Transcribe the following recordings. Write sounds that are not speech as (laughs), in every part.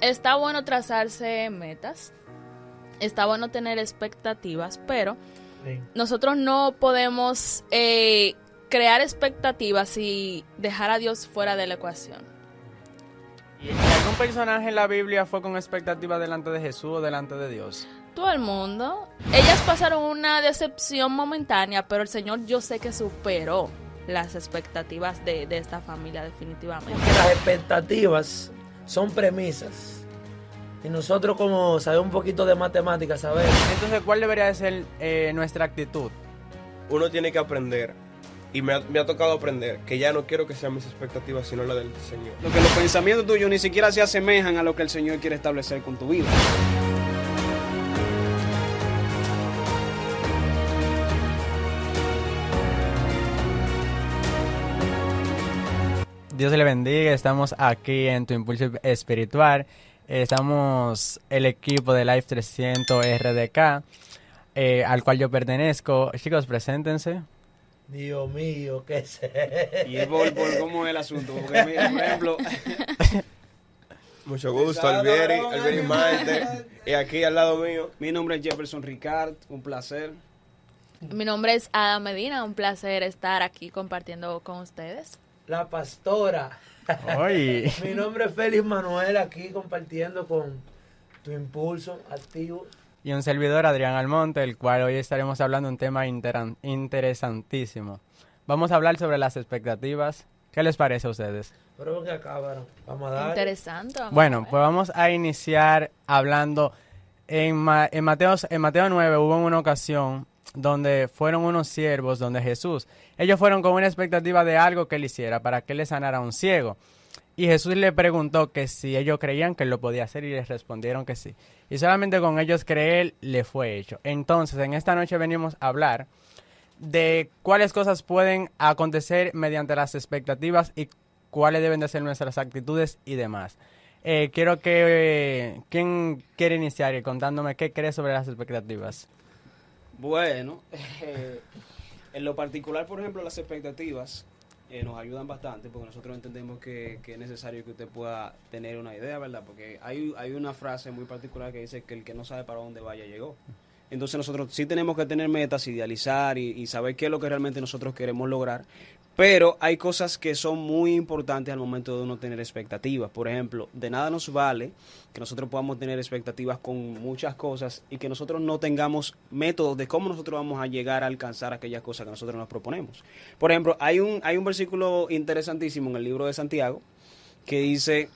está bueno trazarse metas, está bueno tener expectativas, pero Sí. nosotros no podemos eh, crear expectativas y dejar a Dios fuera de la ecuación. ¿Y algún personaje en la Biblia fue con expectativa delante de Jesús o delante de Dios? Todo el mundo. Ellas pasaron una decepción momentánea, pero el Señor yo sé que superó las expectativas de, de esta familia definitivamente. Porque las expectativas son premisas. Y nosotros como sabemos un poquito de matemáticas, sabemos. Entonces, ¿cuál debería de ser eh, nuestra actitud? Uno tiene que aprender, y me ha, me ha tocado aprender, que ya no quiero que sean mis expectativas, sino la del Señor. Lo que los pensamientos tuyos ni siquiera se asemejan a lo que el Señor quiere establecer con tu vida. Dios le bendiga, estamos aquí en Tu Impulso Espiritual. Estamos el equipo de Life 300 RDK, eh, al cual yo pertenezco. Chicos, preséntense. Dios mío, qué sé. Y es por, por cómo es el asunto. Porque, mira, por ejemplo, (laughs) Mucho gusto, Albieri, Albieri Maite, y aquí al lado mío. mi nombre es Jefferson Ricard, un placer. Mi nombre es Ada Medina, un placer estar aquí compartiendo con ustedes. La pastora. (laughs) Mi nombre es Félix Manuel, aquí compartiendo con tu impulso activo. y un servidor, Adrián Almonte, el cual hoy estaremos hablando de un tema interan- interesantísimo. Vamos a hablar sobre las expectativas. ¿Qué les parece a ustedes? Pero que acabaron. Vamos a dar. Interesante. vamos Bueno, pues vamos a iniciar hablando. En, Ma- en, Mateo, en Mateo 9 hubo una ocasión donde fueron unos siervos donde Jesús, ellos fueron con una expectativa de algo que él hiciera para que le sanara a un ciego. Y Jesús le preguntó que si ellos creían que lo podía hacer y les respondieron que sí. Y solamente con ellos creer le fue hecho. Entonces, en esta noche venimos a hablar de cuáles cosas pueden acontecer mediante las expectativas y cuáles deben de ser nuestras actitudes y demás. Eh, quiero que... eh, ¿Quién quiere iniciar contándome qué cree sobre las expectativas? Bueno, eh, en lo particular, por ejemplo, las expectativas eh, nos ayudan bastante porque nosotros entendemos que, es necesario que usted pueda tener una idea, ¿verdad? Porque hay, hay una frase muy particular que dice que el que no sabe para dónde vaya llegó. Entonces nosotros sí tenemos que tener metas, idealizar y, y saber qué es lo que realmente nosotros queremos lograr. Pero hay cosas que son muy importantes al momento de uno tener expectativas. Por ejemplo, de nada nos vale que nosotros podamos tener expectativas con muchas cosas y que nosotros no tengamos métodos de cómo nosotros vamos a llegar a alcanzar aquellas cosas que nosotros nos proponemos. Por ejemplo, hay un, hay un versículo interesantísimo en el libro de Santiago que dice,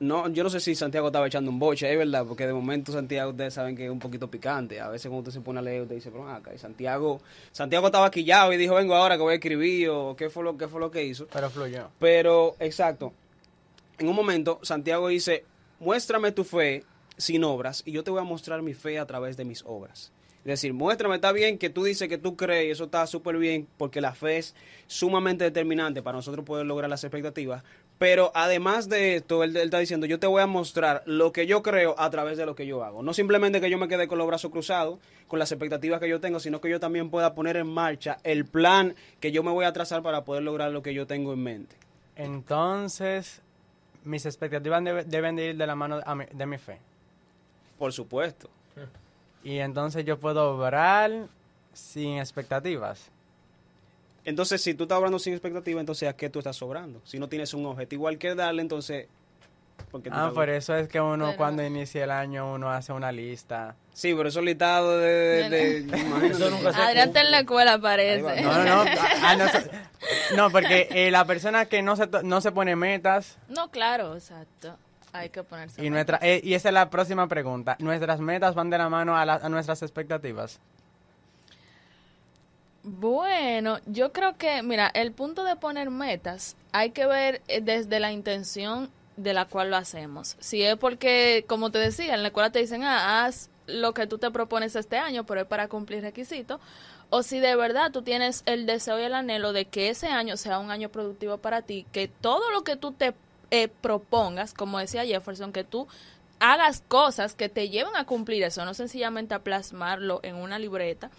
no, yo no sé si Santiago estaba echando un boche, es verdad, porque de momento Santiago ustedes saben que es un poquito picante. A veces cuando usted se pone a leer, usted dice, pero acá, y Santiago, Santiago estaba quillado y dijo, vengo ahora que voy a escribir, o qué fue lo, qué fue lo que hizo. Pero fluyó. Pero, exacto, en un momento Santiago dice, muéstrame tu fe sin obras y yo te voy a mostrar mi fe a través de mis obras. Es decir, muéstrame, está bien que tú dices que tú crees, y eso está súper bien, porque la fe es sumamente determinante para nosotros poder lograr las expectativas. Pero además de esto, él, él está diciendo, yo te voy a mostrar lo que yo creo a través de lo que yo hago. No simplemente que yo me quede con los brazos cruzados, con las expectativas que yo tengo, sino que yo también pueda poner en marcha el plan que yo me voy a trazar para poder lograr lo que yo tengo en mente. Entonces, mis expectativas debe- deben de ir de la mano de mi fe. Por supuesto. Y entonces yo puedo obrar sin expectativas. Entonces, si tú estás obrando sin expectativa, entonces ¿a qué tú estás sobrando? Si no tienes un objetivo al que darle, entonces... ¿por qué tú Ah, estás- por eso es que uno Pero- cuando inicia el año uno hace una lista. Sí, pero eso listado de... de, de- (laughs) imagínate. Eso nunca se Adrián está en la escuela, parece. No, no, no. (laughs) ah, no, so- no, porque eh, la persona que no se, to- no se pone metas No, claro, exacto. Hay que ponerse. y nuestra eh, y esa es la próxima pregunta. ¿Nuestras metas van de la mano a, la- a nuestras expectativas? Bueno, yo creo que, mira, el punto de poner metas hay que ver eh, desde la intención de la cual lo hacemos. Si es porque, como te decía, en la escuela te dicen, ah, haz lo que tú te propones este año, pero es para cumplir requisitos, o si de verdad tú tienes el deseo y el anhelo de que ese año sea un año productivo para ti, que todo lo que tú te eh, propongas, como decía Jefferson, que tú hagas cosas que te lleven a cumplir eso, no sencillamente a plasmarlo en una libreta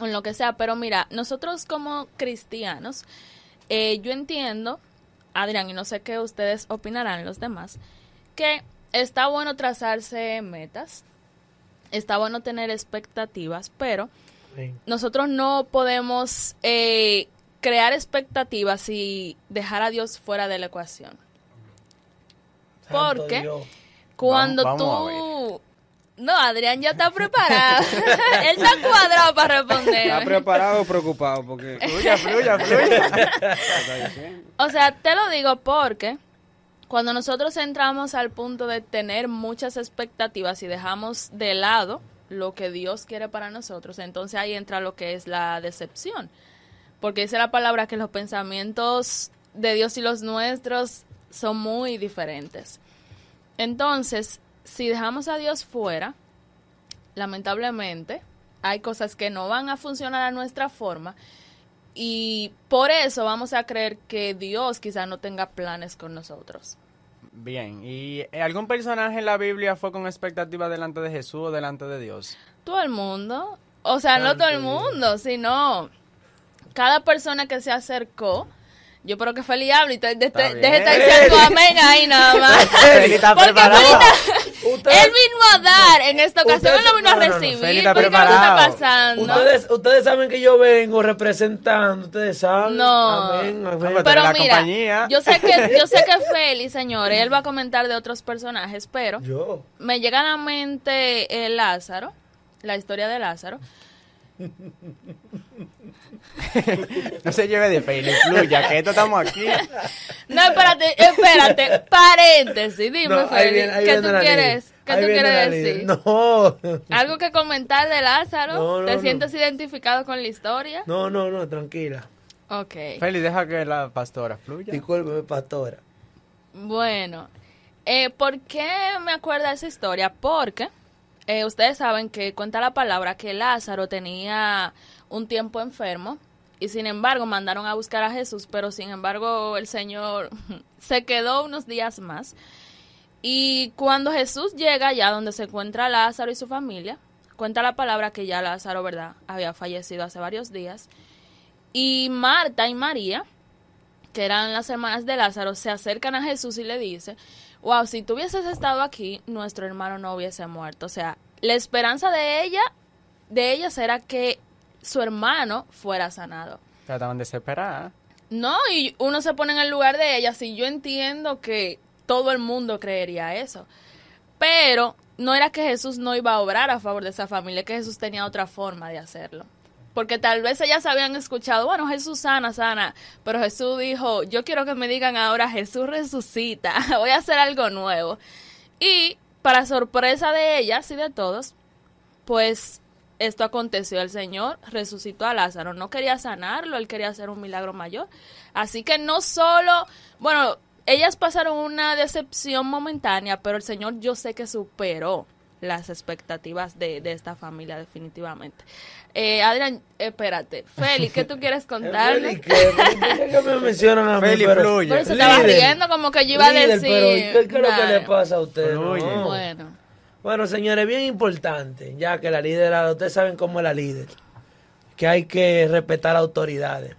o en lo que sea. Pero mira, nosotros como cristianos, eh, yo entiendo, Adrián, y no sé qué ustedes opinarán los demás, que está bueno trazarse metas, está bueno tener expectativas, pero Sí. nosotros no podemos eh, crear expectativas y dejar a Dios fuera de la ecuación. Santo ¿Por qué? Dios. Cuando Vamos- vamos a tú... No, Adrián ya está preparado. (laughs) Él está cuadrado para responder. ¿Está preparado o preocupado? Porque... Fluya, (laughs) fluya, fluya. O sea, te lo digo porque cuando nosotros entramos al punto de tener muchas expectativas y dejamos de lado lo que Dios quiere para nosotros, entonces ahí entra lo que es la decepción. Porque dice la palabra que los pensamientos de Dios y los nuestros son muy diferentes. Entonces, si dejamos a Dios fuera, lamentablemente, hay cosas que no van a funcionar a nuestra forma y por eso vamos a creer que Dios quizá no tenga planes con nosotros. Bien, ¿y eh, algún personaje en la Biblia fue con expectativa delante de Jesús o delante de Dios? Todo el mundo, o sea, no todo el mundo, sino cada persona que se acercó. Yo creo que Feli habla y te, de- deje estar diciendo amén ahí nada más. (laughs) Porque. Él vino a dar en esta ocasión, Ustedes- él no vino no, no, a recibir. ¿Por qué no está pasando? Ustedes, ustedes saben que yo vengo representando, ustedes saben. No. Amén, amén. pero- la mira, compañía. yo sé que (laughs) yo sé que Feli, señores, él va a comentar de otros personajes, pero Yo. me llega a la mente eh, Lázaro, la historia de Lázaro. (laughs) No se lleve de Feli, fluya, que esto estamos aquí. No, espérate, espérate, paréntesis, dime, No, ahí ¿qué tú quieres? ¿Qué tú quieres decir? No. (laughs) ¿Algo que comentar de Lázaro? No, no, ¿Te no. sientes identificado con la historia? No, no, no, tranquila. Ok. Feli, deja que la pastora fluya. Discúlpeme, pastora. Bueno, eh, ¿por qué me acuerda esa historia? Porque eh, ustedes saben que cuenta la palabra que Lázaro tenía un tiempo enfermo y sin embargo mandaron a buscar a Jesús, pero sin embargo el Señor (laughs) se quedó unos días más. Y cuando Jesús llega allá donde se encuentra Lázaro y su familia, cuenta la palabra que ya Lázaro, ¿verdad?, había fallecido hace varios días. Y Marta y María, que eran las hermanas de Lázaro, se acercan a Jesús y le dicen, wow, si tú hubieses estado aquí, nuestro hermano no hubiese muerto. O sea, la esperanza de ella, de ellas era que su hermano fuera sanado. Ya estaban desesperadas. No, y uno se pone en el lugar de ellas y yo entiendo que todo el mundo creería eso. Pero no era que Jesús no iba a obrar a favor de esa familia, que Jesús tenía otra forma de hacerlo. Porque tal vez ellas habían escuchado, bueno, Jesús sana, sana, pero Jesús dijo, yo quiero que me digan ahora, Jesús resucita, (laughs) voy a hacer algo nuevo. Y para sorpresa de ellas y de todos, pues esto aconteció. El Señor resucitó a Lázaro. No quería sanarlo, él quería hacer un milagro mayor. Así que no solo, bueno, ellas pasaron una decepción momentánea, pero el Señor yo sé que superó las expectativas de, de esta familia definitivamente. Eh, Adrián, espérate. Feli, ¿qué tú quieres (laughs) contarme? Feli, ¿qué? ¿Por qué que me mencionan a mí? Feli, Pero- fluye. Pero se estaba riendo como que yo iba a decir. pero ¿qué, es lo que le pasa a usted? No. Bueno, Bueno, señores, bien importante, ya que la líder, ustedes saben cómo es la líder, que hay que respetar autoridades,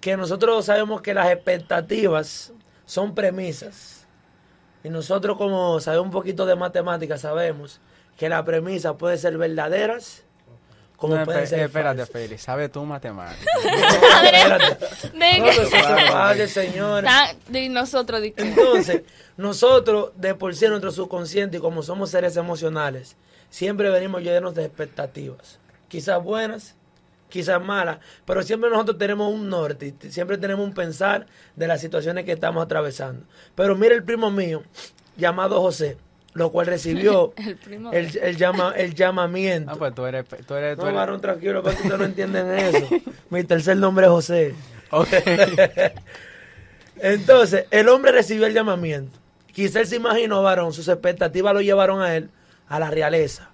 que nosotros sabemos que las expectativas son premisas, y nosotros como sabemos un poquito de matemáticas sabemos que las premisas pueden ser verdaderas como No, pueden ser espérate. Feli, sabe tú. Tan- (laughs) de nosotros, Entonces, nosotros, de por sí, en nuestro subconsciente, y como somos seres emocionales, siempre venimos llenos de expectativas. Quizás buenas, quizás malas, pero siempre nosotros tenemos un norte, siempre tenemos un pensar de las situaciones que estamos atravesando. Pero mire el primo mío, llamado José, lo cual recibió (laughs) el primo. el, el llama, el llamamiento. Ah, pues tú eres... Tú eres, tú no, eres... varón, tranquilo, porque ustedes no (laughs) entienden eso. Mi tercer nombre es José. Ok. (laughs) Entonces, el hombre recibió el llamamiento. Quizá él se imaginó, varón, sus expectativas lo llevaron a él, a la realeza.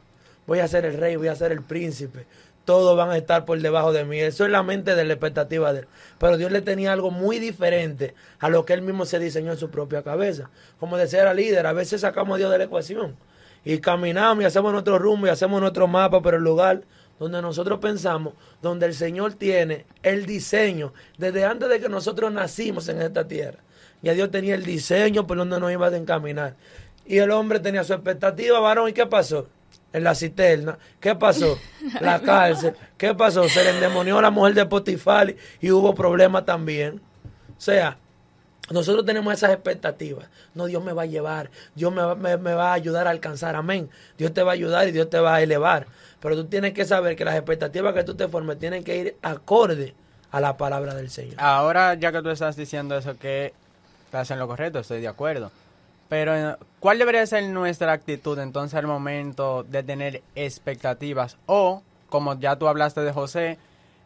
Voy a ser el rey, voy a ser el príncipe. Todos van a estar por debajo de mí. Eso es la mente de la expectativa de él. Pero Dios le tenía algo muy diferente a lo que él mismo se diseñó en su propia cabeza. Como decía la líder, a veces sacamos a Dios de la ecuación. Y caminamos y hacemos nuestro rumbo y hacemos nuestro mapa, pero el lugar donde nosotros pensamos, donde el Señor tiene el diseño, desde antes de que nosotros nacimos en esta tierra. Ya Dios tenía el diseño por donde nos iba a encaminar. Y el hombre tenía su expectativa, varón, ¿y qué pasó? En la cisterna. ¿Qué pasó? (laughs) La cárcel. ¿Qué pasó? Se le endemonió a la mujer de Potifar y hubo problemas también. O sea, nosotros tenemos esas expectativas. No, Dios me va a llevar, Dios me va, me- me va a ayudar a alcanzar, amén. Dios te va a ayudar y Dios te va a elevar. Pero tú tienes que saber que las expectativas que tú te formes tienen que ir acorde a la palabra del Señor. Ahora, ya que tú estás diciendo eso, que estás en lo correcto, estoy de acuerdo. Pero, eh, ¿cuál debería ser nuestra actitud entonces al momento de tener expectativas? O, como ya tú hablaste de José,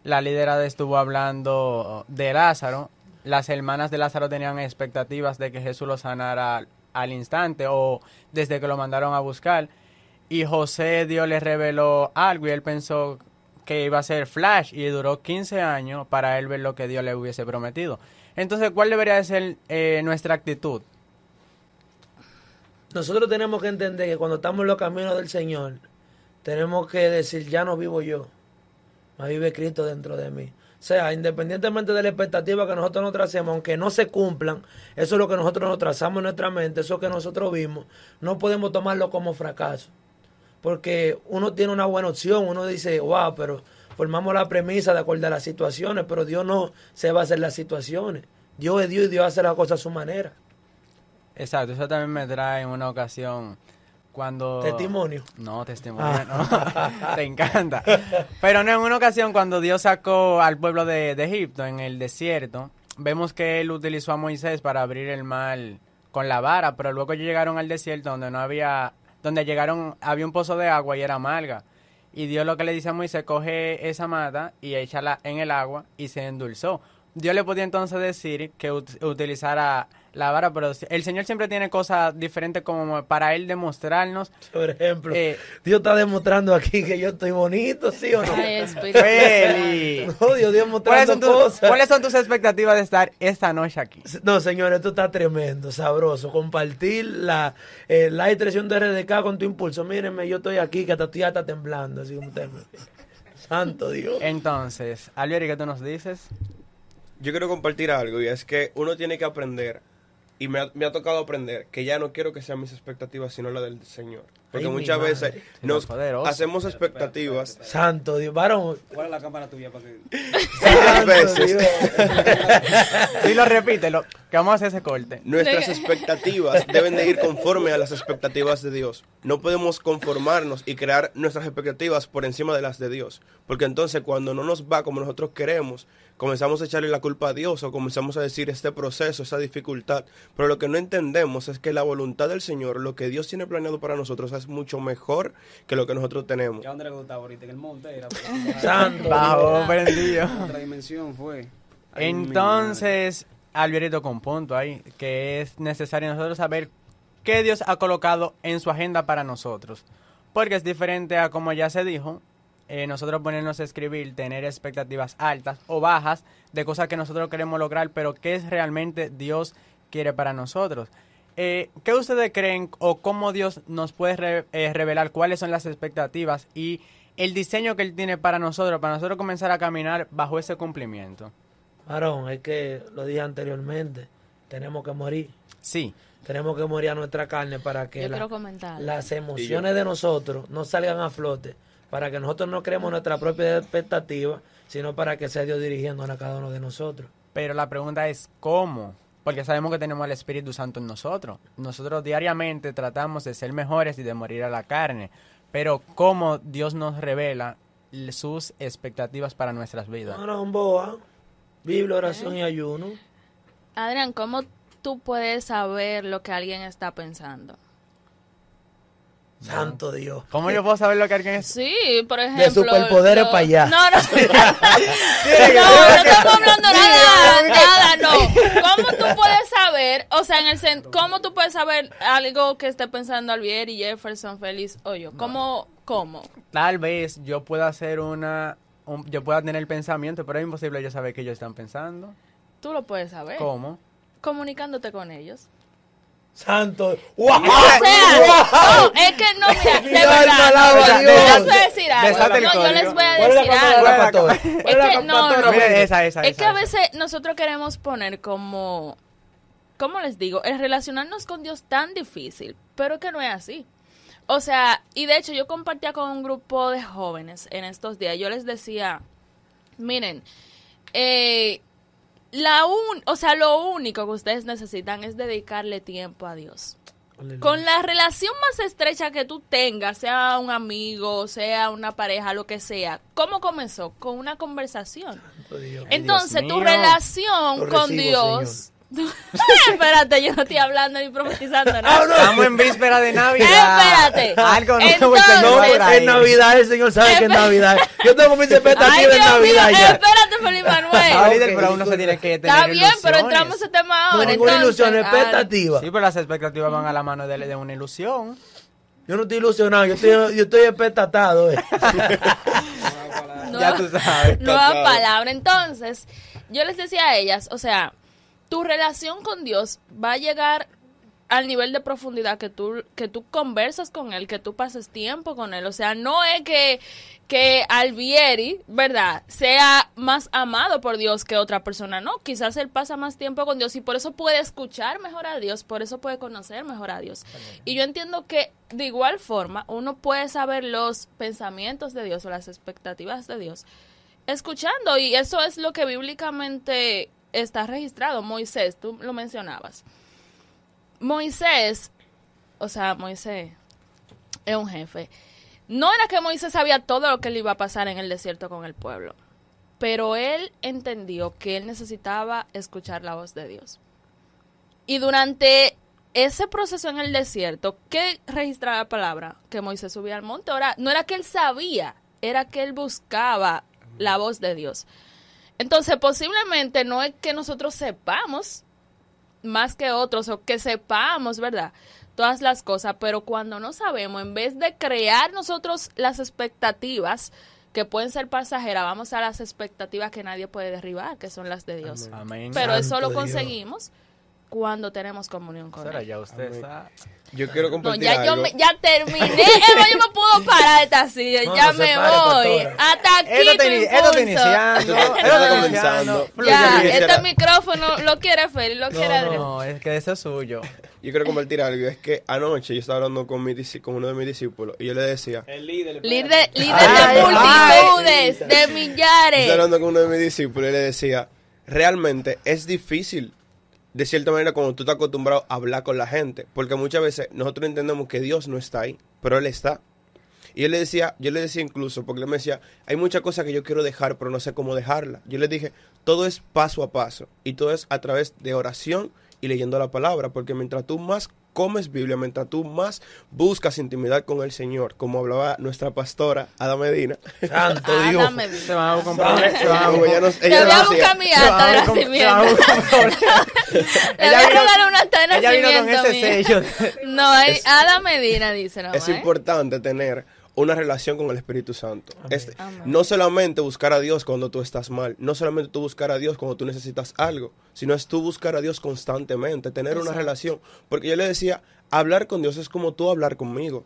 la liderada estuvo hablando de Lázaro. Las hermanas de Lázaro tenían expectativas de que Jesús lo sanara al, instante o desde que lo mandaron a buscar. Y José, Dios le reveló algo y él pensó que iba a ser Flash y duró 15 años para él ver lo que Dios le hubiese prometido. Entonces, ¿cuál debería de ser eh, nuestra actitud? Nosotros tenemos que entender que cuando estamos en los caminos del Señor, tenemos que decir, ya no vivo yo, más vive Cristo dentro de mí. O sea, independientemente de la expectativa que nosotros nos tracemos, aunque no se cumplan, eso es lo que nosotros nos trazamos en nuestra mente, eso que nosotros vimos, no podemos tomarlo como fracaso. Porque uno tiene una buena opción, uno dice, wow, pero formamos la premisa de acuerdo a las situaciones, pero Dios no se va a hacer las situaciones. Dios es Dios y Dios hace las cosas a su manera. Exacto, eso también me trae en una ocasión cuando... Testimonio. No, testimonio, no. (laughs) Te encanta. Pero no, en una ocasión cuando Dios sacó al pueblo de, de Egipto en el desierto, vemos que él utilizó a Moisés para abrir el mar con la vara, pero luego llegaron al desierto donde no había, donde llegaron, había un pozo de agua y era amarga. Y Dios lo que le dice a Moisés, coge esa mata y échala en el agua y se endulzó. Dios le podía entonces decir que ut- utilizara la vara, pero el Señor siempre tiene cosas diferentes como para Él demostrarnos Por ejemplo, Eh, Dios está demostrando aquí que yo estoy bonito, ¿sí o no? Ay, Feli. No, Dios, Dios ¿Cuáles mostrando son, tus, cosas. cuáles son tus expectativas de estar esta noche aquí? No, señor, esto está tremendo, sabroso. Compartir la, eh, la expresión de RDK con tu impulso. Mírenme, yo estoy aquí, que hasta estoy hasta temblando, así como usted me Santo Dios. Entonces, Alvieri, ¿qué tú nos dices? Yo quiero compartir algo y es que uno tiene que aprender, y me ha, me ha tocado aprender, que ya no quiero que sean mis expectativas, sino las del Señor. Porque Ay, muchas madre. veces nos poderoso. hacemos expectativas Santo Dios, varón. ¿Cuál es la cámara tuya para que.? (laughs) Santo veces. Dios. (laughs) Dilo, repítelo, que vamos a hacer ese corte. Nuestras expectativas deben de ir conforme a las expectativas de Dios. No podemos conformarnos y crear nuestras expectativas por encima de las de Dios. Porque entonces cuando no nos va como nosotros queremos, comenzamos a echarle la culpa a Dios o comenzamos a decir este proceso, esa dificultad. Pero lo que no entendemos es que la voluntad del Señor, lo que Dios tiene planeado para nosotros es mucho mejor que lo que nosotros tenemos. ¿Ya dónde le gustaba ahorita? En el monte era. (laughs) Santo prendido. (laughs) Otra dimensión fue. Ay, Entonces, Alvierito con punto ahí, que es necesario nosotros saber qué Dios ha colocado en su agenda para nosotros. Porque es diferente a como ya se dijo, eh, nosotros ponernos a escribir, tener expectativas altas o bajas de cosas que nosotros queremos lograr, pero qué es realmente Dios quiere para nosotros. Eh, ¿Qué ustedes creen o cómo Dios nos puede re- eh, revelar cuáles son las expectativas y el diseño que Él tiene para nosotros, para nosotros comenzar a caminar bajo ese cumplimiento? Varón, es que lo dije anteriormente, tenemos que morir. Sí, Tenemos que morir a nuestra carne para que la- las emociones de nosotros no salgan a flote, para que nosotros no creemos nuestra propia expectativa, sino para que sea Dios dirigiéndonos a cada uno de nosotros. pero la pregunta es ¿cómo? Porque sabemos que tenemos al Espíritu Santo en nosotros. Nosotros diariamente tratamos de ser mejores y de morir a la carne. Pero ¿cómo Dios nos revela sus expectativas para nuestras vidas? Boa, Biblia, oración y ayuno. Adrián, ¿cómo tú puedes saber lo que alguien está pensando? Santo Dios. ¿Cómo yo puedo saber lo que alguien es? Sí, por ejemplo. superpoderes lo- pa' allá. No, no. (laughs) (laughs) no, no estamos hablando nada, nada, no. ¿Cómo tú puedes saber, o sea, en el sen- cómo tú puedes saber algo que esté pensando Alvier y Jefferson, Félix o yo? ¿Cómo, cómo? Tal vez yo pueda hacer una... un- yo pueda tener el pensamiento, pero es imposible yo saber qué ellos están pensando. Tú lo puedes saber. ¿Cómo? Comunicándote con ellos. Santo. ¡Wow! O sea, no, es que no, mira, (laughs) de verdad. alaba no, a yo les voy a decir algo. No, yo les voy a ¿Cuál es la decir algo. Es ¿Cuál es la que no, no. Esa, esa, Es que a veces nosotros queremos poner como ¿cómo les digo? El relacionarnos con Dios tan difícil, pero que no es así. O sea, y de hecho yo compartía con un grupo de jóvenes en estos días, yo les decía, miren, eh, la un, o sea, lo único que ustedes necesitan es dedicarle tiempo a Dios. Aleluya. Con la relación más estrecha que tú tengas, sea un amigo, sea una pareja, lo que sea, ¿cómo comenzó? Con una conversación. Entonces, Dios tu mío. relación Lo con recibo, Dios. (laughs) Espérate, yo no estoy hablando ni profetizando nada. Ah, no. Estamos en víspera de Navidad. Espérate. Algo nuevo el Entonces- No, es Navidad, el Señor sabe que es Navidad. Yo tengo mis expectativas en mío, Navidad ya. espérate, Felipe Ah, Manuel. líder, pero uno se tiene que tener Está bien, pero entramos a ese tema No, ahora. ninguna entonces, ilusión, ah, expectativa. Sí, pero las expectativas van a la mano de, de una ilusión. Yo no estoy ilusionado, yo estoy, yo estoy expectatado. eh. no- (laughs) Ya tú sabes. Nueva palabra. Entonces, yo les decía a ellas, o sea, tu relación con Dios va a llegar al nivel de profundidad que tú, que tú conversas con Él, que tú pases tiempo con Él. O sea, no es que, que Alvieri, ¿verdad?, sea más amado por Dios que otra persona. No, quizás Él pasa más tiempo con Dios y por eso puede escuchar mejor a Dios, por eso puede conocer mejor a Dios. Y yo entiendo que de igual forma uno puede saber los pensamientos de Dios o las expectativas de Dios escuchando y eso es lo que bíblicamente está registrado. Moisés, tú lo mencionabas. Moisés, o sea, Moisés es un jefe. No era que Moisés sabía todo lo que le iba a pasar en el desierto con el pueblo, pero él entendió que él necesitaba escuchar la voz de Dios. Y durante ese proceso en el desierto, ¿qué registraba la palabra? Que Moisés subía al monte. Ahora, no era que él sabía, era que él buscaba la voz de Dios. Entonces, posiblemente no es que nosotros sepamos más que otros o que sepamos, ¿verdad? Todas las cosas, pero cuando no sabemos, en vez de crear nosotros las expectativas que pueden ser pasajeras, vamos a las expectativas que nadie puede derribar, que son las de Dios. Amén. Pero eso lo Dios. Cuando tenemos comunión con Él. ya usted está... Yo quiero No, compartir ya yo algo. me- ya terminé. (laughs) Emma, yo me puedo parar de esta silla. No, ya no me pare, voy. pastora. Hasta aquí Esto está, iniciando. Esto está comenzando. Ya, este micrófono lo quiere Feli, lo quiere Adrián. No, es que eso es suyo. (laughs) Yo quiero compartir algo. Es que anoche yo estaba hablando con, mi, con uno de mis discípulos y yo le decía, El líder. Líder, líder Ay, de ay. multitudes, de Estaba millares. hablando con uno de mis discípulos y le decía, realmente es difícil, de cierta manera, cuando tú estás acostumbrado a hablar con la gente, porque muchas veces nosotros entendemos que Dios no está ahí, pero Él está. Y él le decía, yo le decía incluso, porque él me decía, hay muchas cosas que yo quiero dejar, pero no sé cómo dejarla. Yo le dije, todo es paso a paso y todo es a través de oración y leyendo la palabra, porque mientras tú más comes Biblia, mientras tú más buscas intimidad con el Señor, como hablaba nuestra pastora Ada Medina, Santo (laughs) Dios. dame Se van a comprar. Se van a ella nos, Te ella voy a buscar mi acta de nacimiento. (laughs) Le voy a una acta de Ella vino con nacimiento ese sello. No, es Ada Medina dice no, es ¿eh? importante tener una relación con el Espíritu Santo. Es- Amén. no solamente buscar a Dios cuando tú estás mal, no solamente tú buscar a Dios cuando tú necesitas algo, sino es tú buscar a Dios constantemente, tener una relación. Porque yo le decía, hablar con Dios es como tú hablar conmigo.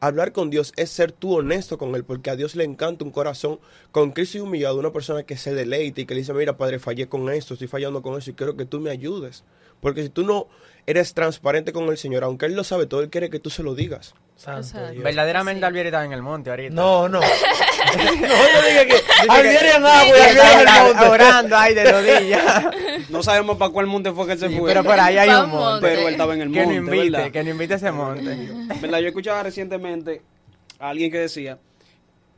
Hablar con Dios es ser tú honesto con Él, porque a Dios le encanta un corazón con Cristo y humillado, una persona que se deleite y que le dice, mira, Padre, fallé con esto, estoy fallando con eso y quiero que tú me ayudes. Porque si tú no eres transparente con el Señor, aunque Él lo sabe todo, Él quiere que tú se lo digas. Santo. Dios. Verdaderamente Sí. Alvieri estaba en el monte ahorita. No, no. (laughs) no, yo dije que Alvieri en agua y Que Alvieri en el monte. orando ahí de rodillas. (laughs) No sabemos para cuál monte fue que él se Sí, fue. pero por ahí hay un monte. Pero él estaba en el Que no monte, invite, ¿verdad? que no invite a ese monte. ¿Verdad? Yo escuchaba recientemente a alguien que decía,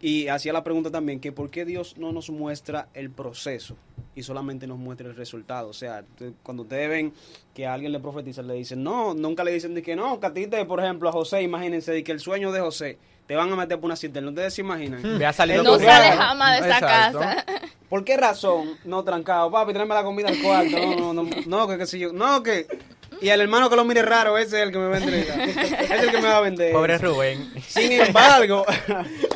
y hacía la pregunta también, que por qué Dios no nos muestra el proceso y solamente nos muestra el resultado. O sea, cuando ustedes ven que a alguien le profetiza, le dicen, no, nunca le dicen de que no, que a ti te, por ejemplo, a José, imagínense de que el sueño de José te van a meter por una cisterna. ¿Ustedes se imaginan? Ve a salido No corriendo. sale jamás de esa Exacto. casa. (laughs) ¿Por qué razón no trancado? Papi, tráeme la comida al cuarto. No, no, no, no, que qué sé yo. No, que... Y el hermano que lo mire raro, ese es el que me va a entregar. (laughs) Ese es el que me va a vender. Pobre Rubén. Sin embargo, (laughs)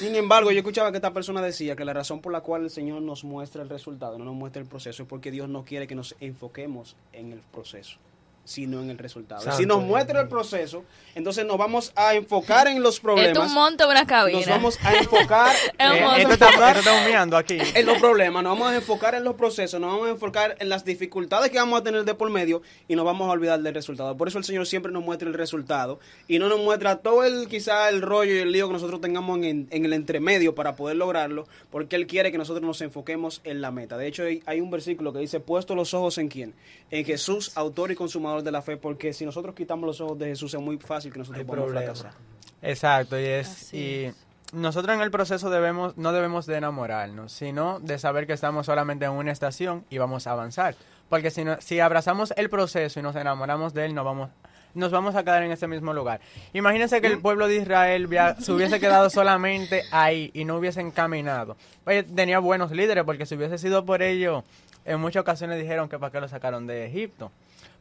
sin embargo, yo escuchaba que esta persona decía que la razón por la cual el Señor nos muestra el resultado, no nos muestra el proceso, es porque Dios no quiere que nos enfoquemos en el proceso. Sino en el resultado. Santo si nos muestra el proceso, entonces nos vamos a enfocar en los (laughs) Es problemas. un monte una cabina. Nos vamos a enfocar. (laughs) Esto está, esto aquí. en los problemas, nos vamos a enfocar en los procesos, nos vamos a enfocar en las dificultades que vamos a tener de por medio y nos vamos a olvidar del resultado. Por eso el Señor siempre nos muestra el resultado y no nos muestra todo el quizá el rollo y el lío que nosotros tengamos en, en el entremedio para poder lograrlo, porque Él quiere que nosotros nos enfoquemos en la meta. De hecho, hay, hay un versículo que dice, puesto los ojos en quién? En Jesús, autor y consumador de la fe, porque si nosotros quitamos los ojos de Jesús es muy fácil que nosotros podamos fracasar. Exacto, y es y nosotros en el proceso debemos no debemos de enamorarnos, sino de saber que estamos solamente en una estación y vamos a avanzar, porque si no, si abrazamos el proceso y nos enamoramos de él, no vamos nos vamos a quedar en ese mismo lugar. Imagínense que el pueblo de Israel via- se hubiese quedado (laughs) solamente ahí y no hubiesen caminado. Oye, tenía buenos líderes porque si hubiese sido por ello, en muchas ocasiones dijeron que para qué lo sacaron de Egipto.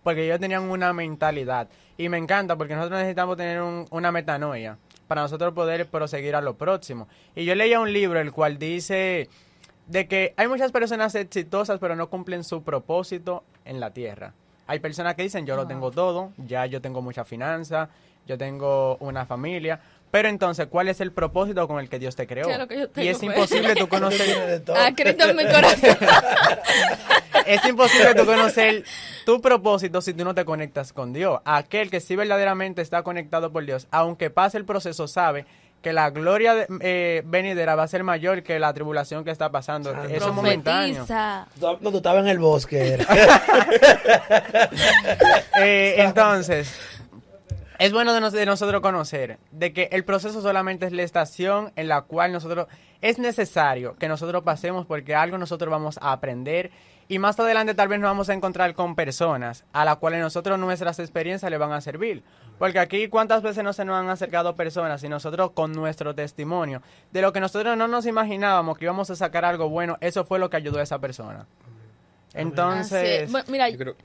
Porque ellos tenían una mentalidad. Y me encanta porque nosotros necesitamos tener un- una metanoia para nosotros poder proseguir a lo próximo. Y yo leía un libro el cual dice de que hay muchas personas exitosas pero no cumplen su propósito en la tierra. Hay personas que dicen yo lo tengo todo, ya yo tengo mucha finanza, yo tengo una familia, pero entonces ¿cuál es el propósito con el que Dios te creó? ¿Qué es lo que yo y es pues? imposible tú Tiene conocer. A Cristo en mi corazón. (laughs) es imposible tú conocer tu propósito si tú no te conectas con Dios. Aquel que sí verdaderamente está conectado por Dios, aunque pase el proceso, sabe que la gloria de- eh, venidera va a ser mayor que la tribulación que está pasando. Santo. Eso es momentáneo. Tú- No, tú estabas en el bosque. (laughs) Eh, entonces, es bueno de, nos- de nosotros conocer de que el proceso solamente es la estación en la cual nosotros es necesario que nosotros pasemos porque algo nosotros vamos a aprender y más adelante tal vez nos vamos a encontrar con personas a las cuales nosotros nuestras experiencias le van a servir. Porque aquí cuántas veces no se nos han acercado personas y nosotros con nuestro testimonio de lo que nosotros no nos imaginábamos que íbamos a sacar algo bueno, eso fue lo que ayudó a esa persona. Entonces, es. Bueno, mira, Yo creo-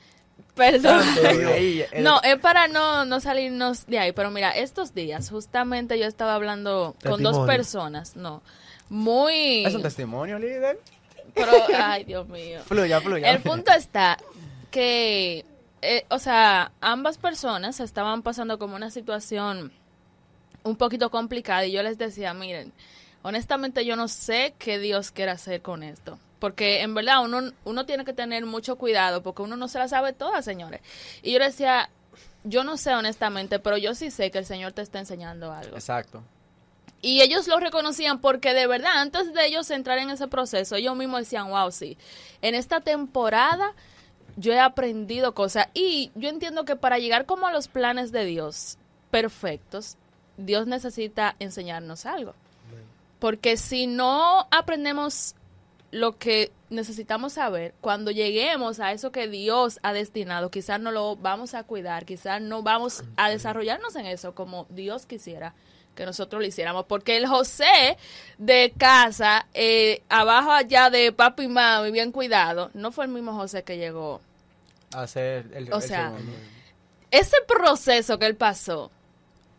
perdón. (laughs) No, es para no, no salirnos de ahí, pero mira, estos días justamente yo estaba hablando con dos personas, no, muy... es un testimonio, líder. Pero, ay, Dios mío. Fluya, fluya. El punto está que, eh, o sea, ambas personas estaban pasando como una situación un poquito complicada y yo les decía, miren, honestamente yo no sé qué Dios quiere hacer con esto. Porque en verdad uno, uno tiene que tener mucho cuidado porque uno no se la sabe toda, señores. Y yo le decía, yo no sé honestamente, pero yo sí sé que el Señor te está enseñando algo. Exacto. Y ellos lo reconocían porque de verdad, antes de ellos entrar en ese proceso, ellos mismos decían, wow, sí, en esta temporada yo he aprendido cosas. Y yo entiendo que para llegar como a los planes de Dios perfectos, Dios necesita enseñarnos algo. Porque si no aprendemos lo que necesitamos saber, cuando lleguemos a eso que Dios ha destinado, quizás no lo vamos a cuidar, quizás no vamos a desarrollarnos en eso como Dios quisiera que nosotros lo hiciéramos. Porque el José de casa, eh, abajo allá de papi y mami, bien cuidado, no fue el mismo José que llegó. Hacer el, O el sea, segundo. Ese proceso que él pasó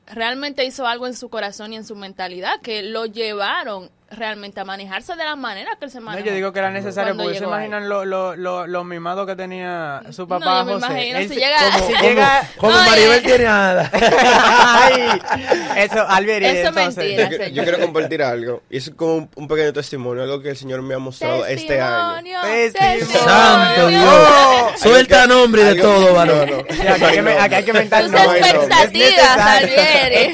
realmente hizo algo en su corazón y en su mentalidad que lo llevaron realmente a manejarse de la manera que él se No, manejó. yo digo que era necesario cuando porque se imaginan lo, lo, lo, lo mimado que tenía su No, papá me imagino, Él si llega- como- si como- llega- Como. Maribel (laughs) tiene nada. Ay, eso, Alberi, Eso entonces, mentira. Yo, quiero- yo quiero compartir algo. Y es como un, un pequeño testimonio, algo que el Señor me ha mostrado este año. Testimonio, Testimonio. Santo. Dios. Suelta nombre de todo, varón. No, no. Sí, aquí hay que, mentar Tus expectativas. Alvieri.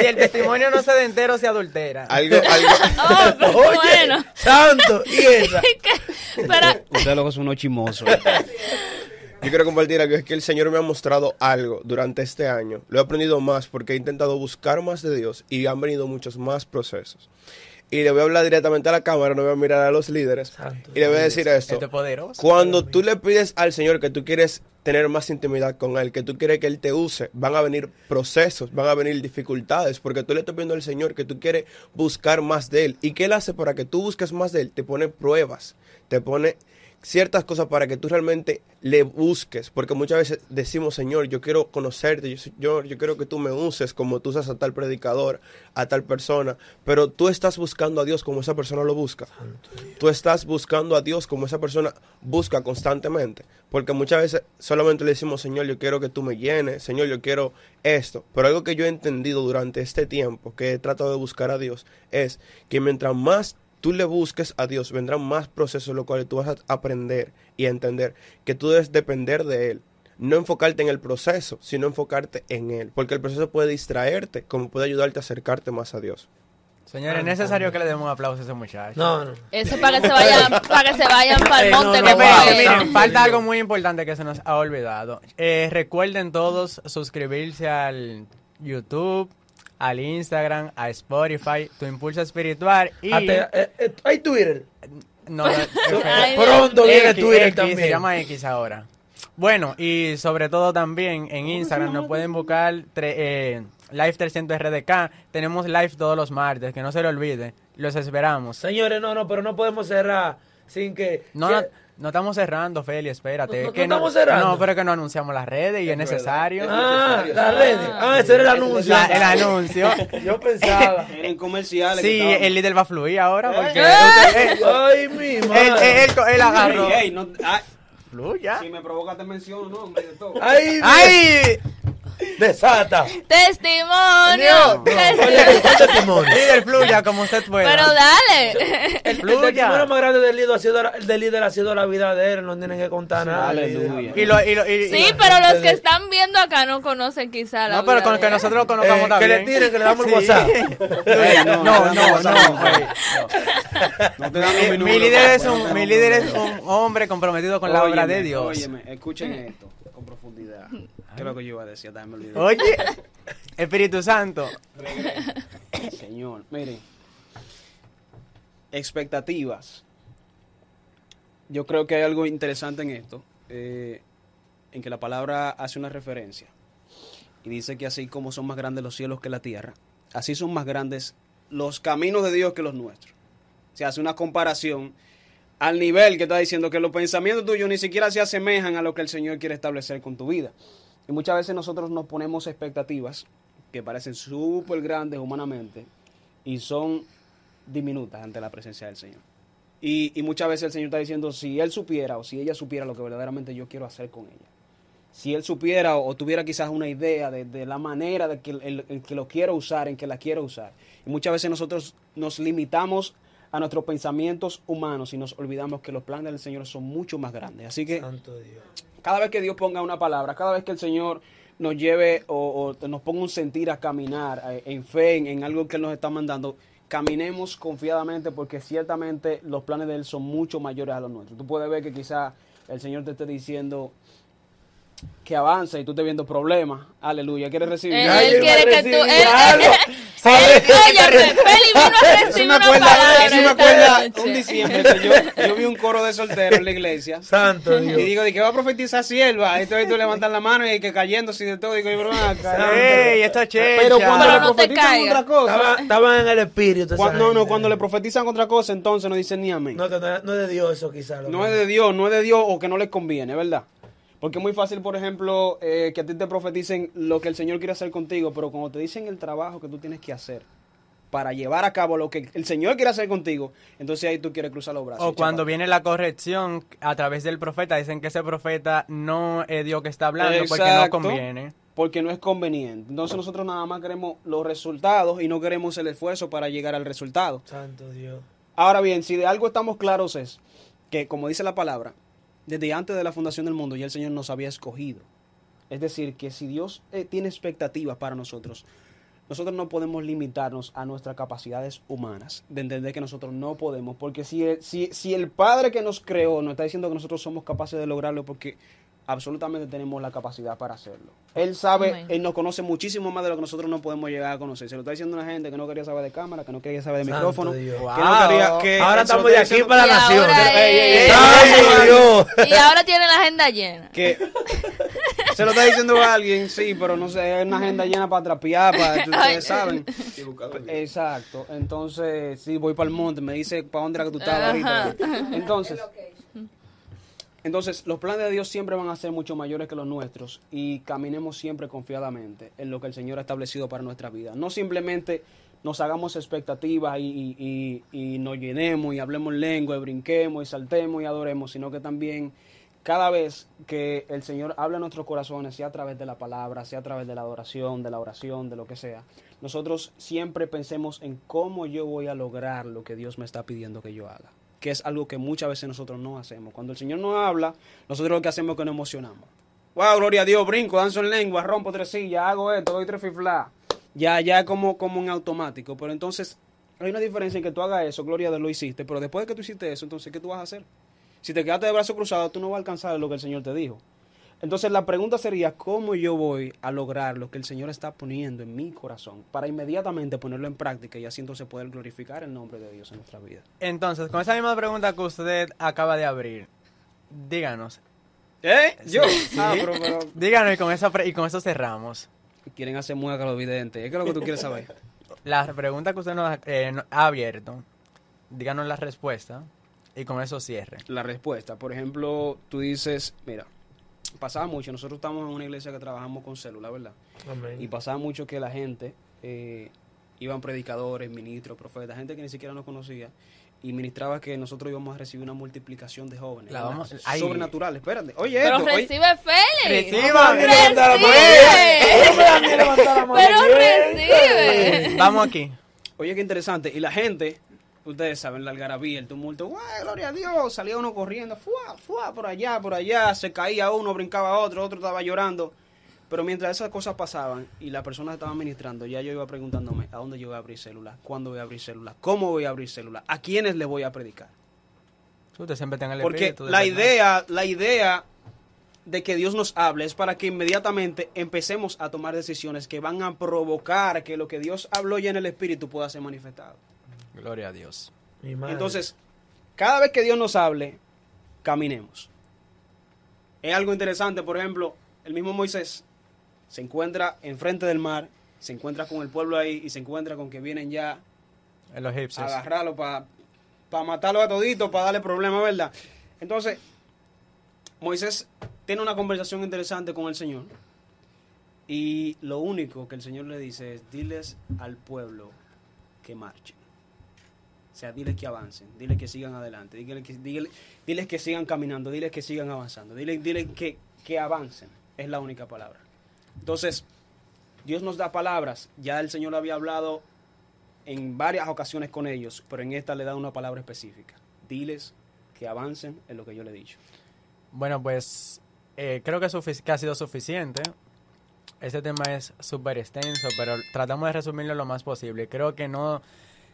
Si el testimonio no se de entero, se adultera. Algo, algo, Oh, (laughs) pero Oye, bueno. santo. Y esa. (laughs) Luego son unos chimosos. Yo quiero compartir algo, es que el Señor me ha mostrado algo durante este año. Lo he aprendido más porque he intentado buscar más de Dios y han venido muchos más procesos. Y le voy a hablar directamente a la cámara, no voy a mirar a los líderes. Santo y le voy a decir esto. Poderoso. Cuando tú le pides al Señor que tú quieres tener más intimidad con Él, que tú quieres que Él te use, van a venir procesos, van a venir dificultades, porque tú le estás pidiendo al Señor que tú quieres buscar más de Él. ¿Y qué Él hace para que tú busques más de Él? Te pone pruebas, te pone ciertas cosas para que tú realmente le busques, porque muchas veces decimos, Señor, yo quiero conocerte, yo, Señor, yo quiero que tú me uses como tú usas a tal predicador, a tal persona, pero tú estás buscando a Dios como esa persona lo busca. Tú estás buscando a Dios como esa persona busca constantemente, porque muchas veces solamente le decimos, Señor, yo quiero que tú me llenes, Señor, yo quiero esto, pero algo que yo he entendido durante este tiempo que he tratado de buscar a Dios es que mientras más tú le busques a Dios, vendrán más procesos los cuales tú vas a aprender y a entender que tú debes depender de Él. No enfocarte en el proceso, sino enfocarte en Él. Porque el proceso puede distraerte, como puede ayudarte a acercarte más a Dios. Señores, es necesario que le demos un aplauso a ese muchacho. No, no. Eso para que se vayan, (laughs) para que se vayan para el Eh, no, monte no, él. miren, falta algo muy importante que se nos ha olvidado. Eh, recuerden todos suscribirse al YouTube, al Instagram, a Spotify, Tu Impulso Espiritual y... Hasta- eh, eh, hay Twitter. No, no, (laughs) Ay, Pronto viene X, Twitter X, también. Se llama X ahora. Bueno, y sobre todo también en Instagram nos pueden buscar tre- eh, Live 300 RDK. Tenemos live todos los martes, que no se lo olvide. Los esperamos. Señores, no, no, pero no podemos cerrar sin que... No, que- no, no estamos cerrando, Feli, espérate. No, no, que no estamos cerrando. No, pero que no anunciamos las redes y es necesario. Ah, las redes. Ah, ese era el anuncio. La- el anuncio. (laughs) Yo pensaba. Eran comerciales. Sí, que el líder va a fluir ahora porque... ¡Eh! Ay, mi Él, madre. él, él, él agarró. Ey, ey, no, ay, Fluya. si me provoca te menciono, no, hombre, de todo. Ay, ¡Ay! Desata. Testimonio. Oye, ¿cuál testimonio? Líder, fluya como usted pueda. Pero dale. El, el Fluya. testimonio más grande del líder, ha sido, el del líder ha sido la vida de él, no tienen que contar nada. Aleluya. Y lo, y lo, y- Sí, y- pero los que están viendo acá no conocen quizá la No, pero vida con de que él. nosotros lo Eh, conozcamos que le tiren, que le damos el Sí. WhatsApp. Ey, No, no, no, no, no, Mi, líder es un, mi líder es un hombre comprometido con la obra de Dios. Óyeme, escuchen esto con profundidad. ¿Qué es lo que yo iba a decir? Dame olvidé. Oye, Espíritu Santo. (coughs) Señor, miren. Expectativas. Yo creo que hay algo interesante en esto, eh, en que la palabra hace una referencia y dice que así como son más grandes los cielos que la tierra, así son más grandes los caminos de Dios que los nuestros. Se hace una comparación al nivel que está diciendo que los pensamientos tuyos ni siquiera se asemejan a lo que el Señor quiere establecer con tu vida. Y muchas veces nosotros nos ponemos expectativas que parecen súper grandes humanamente y son diminutas ante la presencia del Señor. Y, y muchas veces el Señor está diciendo, si Él supiera o si ella supiera lo que verdaderamente yo quiero hacer con ella. Si Él supiera o, tuviera quizás una idea de, de la manera de que, que lo quiero usar, en que la quiero usar. Y muchas veces nosotros nos limitamos a nuestros pensamientos humanos y nos olvidamos que los planes del Señor son mucho más grandes. Así que Santo Dios. cada vez que Dios ponga una palabra, cada vez que el Señor nos lleve o, o nos ponga un sentir a caminar eh, en fe, en, en algo que Él nos está mandando, caminemos confiadamente porque ciertamente los planes de Él son mucho mayores a los nuestros. Tú puedes ver que quizá el Señor te esté diciendo que avance y tú estés viendo problemas. Aleluya, ¿quieres recibir? Él, él quiere que tú. recibir él- él- óyeme, Feli vino a me una noche. un diciembre que yo, yo vi un coro de solteros en la iglesia. Santo Y Dios. digo, ¿de qué va a profetizar sierva? Entonces tú levantas la mano y que cayéndose y de todo. Digo, yo, acá. ¡Ey, esto es checha! Pero cuando Pero le profetizan otra cosa. Estaban en el espíritu. no, no, cuando le profetizan otra cosa, entonces no dicen ni amén. No, es- no es de Dios eso quizás. No es de Dios, no es de Dios o que no les conviene, ¿verdad? Porque es muy fácil, por ejemplo, eh, que a ti te profeticen lo que el Señor quiere hacer contigo, pero cuando te dicen el trabajo que tú tienes que hacer para llevar a cabo lo que el Señor quiere hacer contigo, entonces ahí tú quieres cruzar los brazos. O cuando chaval. viene la corrección a través del profeta, dicen que ese profeta no es Dios que está hablando porque no conviene. Porque no es conveniente. Entonces nosotros nada más queremos los resultados y no queremos el esfuerzo para llegar al resultado. Santo Dios. Ahora bien, si de algo estamos claros es que, como dice la palabra, desde antes de la fundación del mundo ya el Señor nos había escogido. Es decir, que si Dios eh, tiene expectativas para nosotros, nosotros no podemos limitarnos a nuestras capacidades humanas, de entender que nosotros no podemos, porque si el, si, si el Padre que nos creó nos está diciendo que nosotros somos capaces de lograrlo, porque absolutamente tenemos la capacidad para hacerlo. Él sabe. Él nos conoce muchísimo más de lo que nosotros no podemos llegar a conocer. Se lo está diciendo una gente que no quería saber de cámara, que no quería saber de Santo micrófono, Dios. que Wow. no quería que Ahora estamos de aquí para la nación. Y ahora tiene la agenda llena. que se lo está diciendo a alguien, sí, pero no sé, es una agenda llena para trapear, para (laughs) Ay. ustedes saben. Exacto. Entonces, sí, voy para el monte, me dice para dónde era que tú estabas ahorita. (laughs) Entonces, Entonces, los planes de Dios siempre van a ser mucho mayores que los nuestros y caminemos siempre confiadamente en lo que el Señor ha establecido para nuestra vida. No simplemente nos hagamos expectativas y, y- y- y nos llenemos y hablemos lengua y brinquemos y saltemos y adoremos, sino que también cada vez que el Señor habla en nuestros corazones, sea a través de la palabra, sea a través de la adoración, de la oración, de lo que sea, nosotros siempre pensemos en cómo yo voy a lograr lo que Dios me está pidiendo que yo haga, que es algo que muchas veces nosotros no hacemos. Cuando el Señor nos habla, nosotros lo que hacemos es que nos emocionamos. Wow, gloria a Dios, brinco, danzo en lengua, rompo tres sillas, hago esto, doy tres fiflas. Ya, ya como, como en automático. Pero entonces, hay una diferencia en que tú hagas eso, gloria a Dios, lo hiciste, pero después de que tú hiciste eso, entonces, ¿qué tú vas a hacer? Si te quedaste de brazos cruzados, tú no vas a alcanzar lo que el Señor te dijo. Entonces la pregunta sería, ¿cómo yo voy a lograr lo que el Señor está poniendo en mi corazón para inmediatamente ponerlo en práctica y así entonces poder glorificar el nombre de Dios en nuestra vida? Entonces, con esa misma pregunta que usted acaba de abrir, díganos. ¿Eh? ¿Yo? Ah, pero, pero Díganos y con, eso, y con eso cerramos. quieren hacer mueca los videntes. ¿Qué es lo que tú quieres saber? (laughs) La pregunta que usted nos ha, eh, ha abierto, díganos la respuesta y con eso cierre. La respuesta. Por ejemplo, tú dices, mira, pasaba mucho, nosotros estamos en una iglesia que trabajamos con células, ¿verdad? Amén. Y pasaba mucho que la gente, eh, iban predicadores, ministros, profetas, gente que ni siquiera nos conocía, y ministraba que nosotros íbamos a recibir una multiplicación de jóvenes. La vamos-. Sobrenatural, espérate. Oye, Pero esto, oye, recibe Félix. Reciba. Recibe. Levantar la mano Pero recibe. Vamos aquí. oye, qué interesante. Y la gente, ustedes saben, la algarabía, el tumulto, ¡guay, gloria a Dios! Salía uno corriendo, ¡fua, fua! Por allá, por allá, se caía uno, brincaba otro, otro estaba llorando. Pero mientras esas cosas pasaban y la persona estaba ministrando, ya yo iba preguntándome, ¿a dónde yo voy a abrir células? ¿Cuándo voy a abrir células? ¿Cómo voy a abrir células? ¿A quiénes le voy a predicar? Usted siempre tenga el Porque la idea, la idea de que Dios nos hable es para que inmediatamente empecemos a tomar decisiones que van a provocar que lo que Dios habló ya en el Espíritu pueda ser manifestado. Gloria a Dios. Entonces, cada vez que Dios nos hable, caminemos. Es algo interesante, por ejemplo, el mismo Moisés se encuentra enfrente del mar, se encuentra con el pueblo ahí y se encuentra con que vienen ya En los a agarrarlo para matarlo a todito, para darle problemas, ¿verdad? Entonces, Moisés tiene una conversación interesante con el Señor y lo único que el Señor le dice es, diles al pueblo que marchen. O sea, diles que avancen, diles que sigan adelante, diles que, que sigan caminando, diles que sigan avanzando, diles, diles que, que avancen. Es la única palabra. Entonces, Dios nos da palabras. Ya el Señor había hablado en varias ocasiones con ellos, pero en esta le da una palabra específica. Diles que avancen en lo que yo le he dicho. Bueno, pues eh, creo que, que ha sido suficiente. Este tema es súper extenso, pero tratamos de resumirlo lo más posible. Creo que no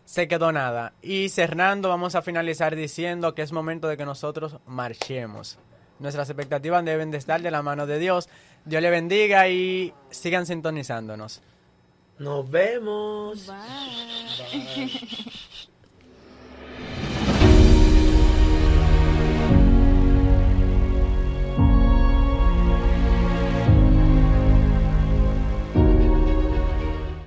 se quedó nada. Y cerrando, vamos a finalizar diciendo que es momento de que nosotros marchemos. Nuestras expectativas deben de estar de la mano de Dios. Dios le bendiga y sigan sintonizándonos. Nos vemos. Bye. (laughs)